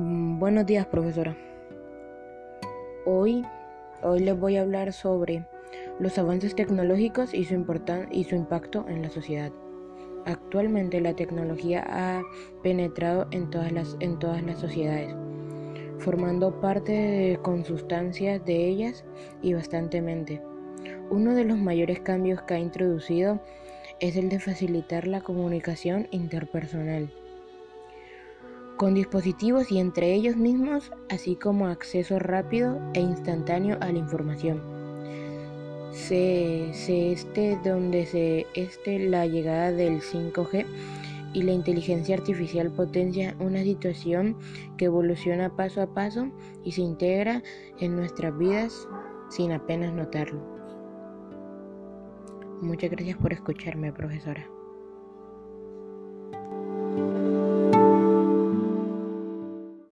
Buenos días, profesora. Hoy, hoy les voy a hablar sobre los avances tecnológicos y su, y su impacto en la sociedad. Actualmente la tecnología ha penetrado en todas las, en todas las sociedades, formando parte con sustancias de ellas y bastantemente. Uno de los mayores cambios que ha introducido es el de facilitar la comunicación interpersonal con dispositivos y entre ellos mismos, así como acceso rápido e instantáneo a la información. Se, se este donde se este la llegada del 5G y la inteligencia artificial potencia una situación que evoluciona paso a paso y se integra en nuestras vidas sin apenas notarlo. Muchas gracias por escucharme, profesora.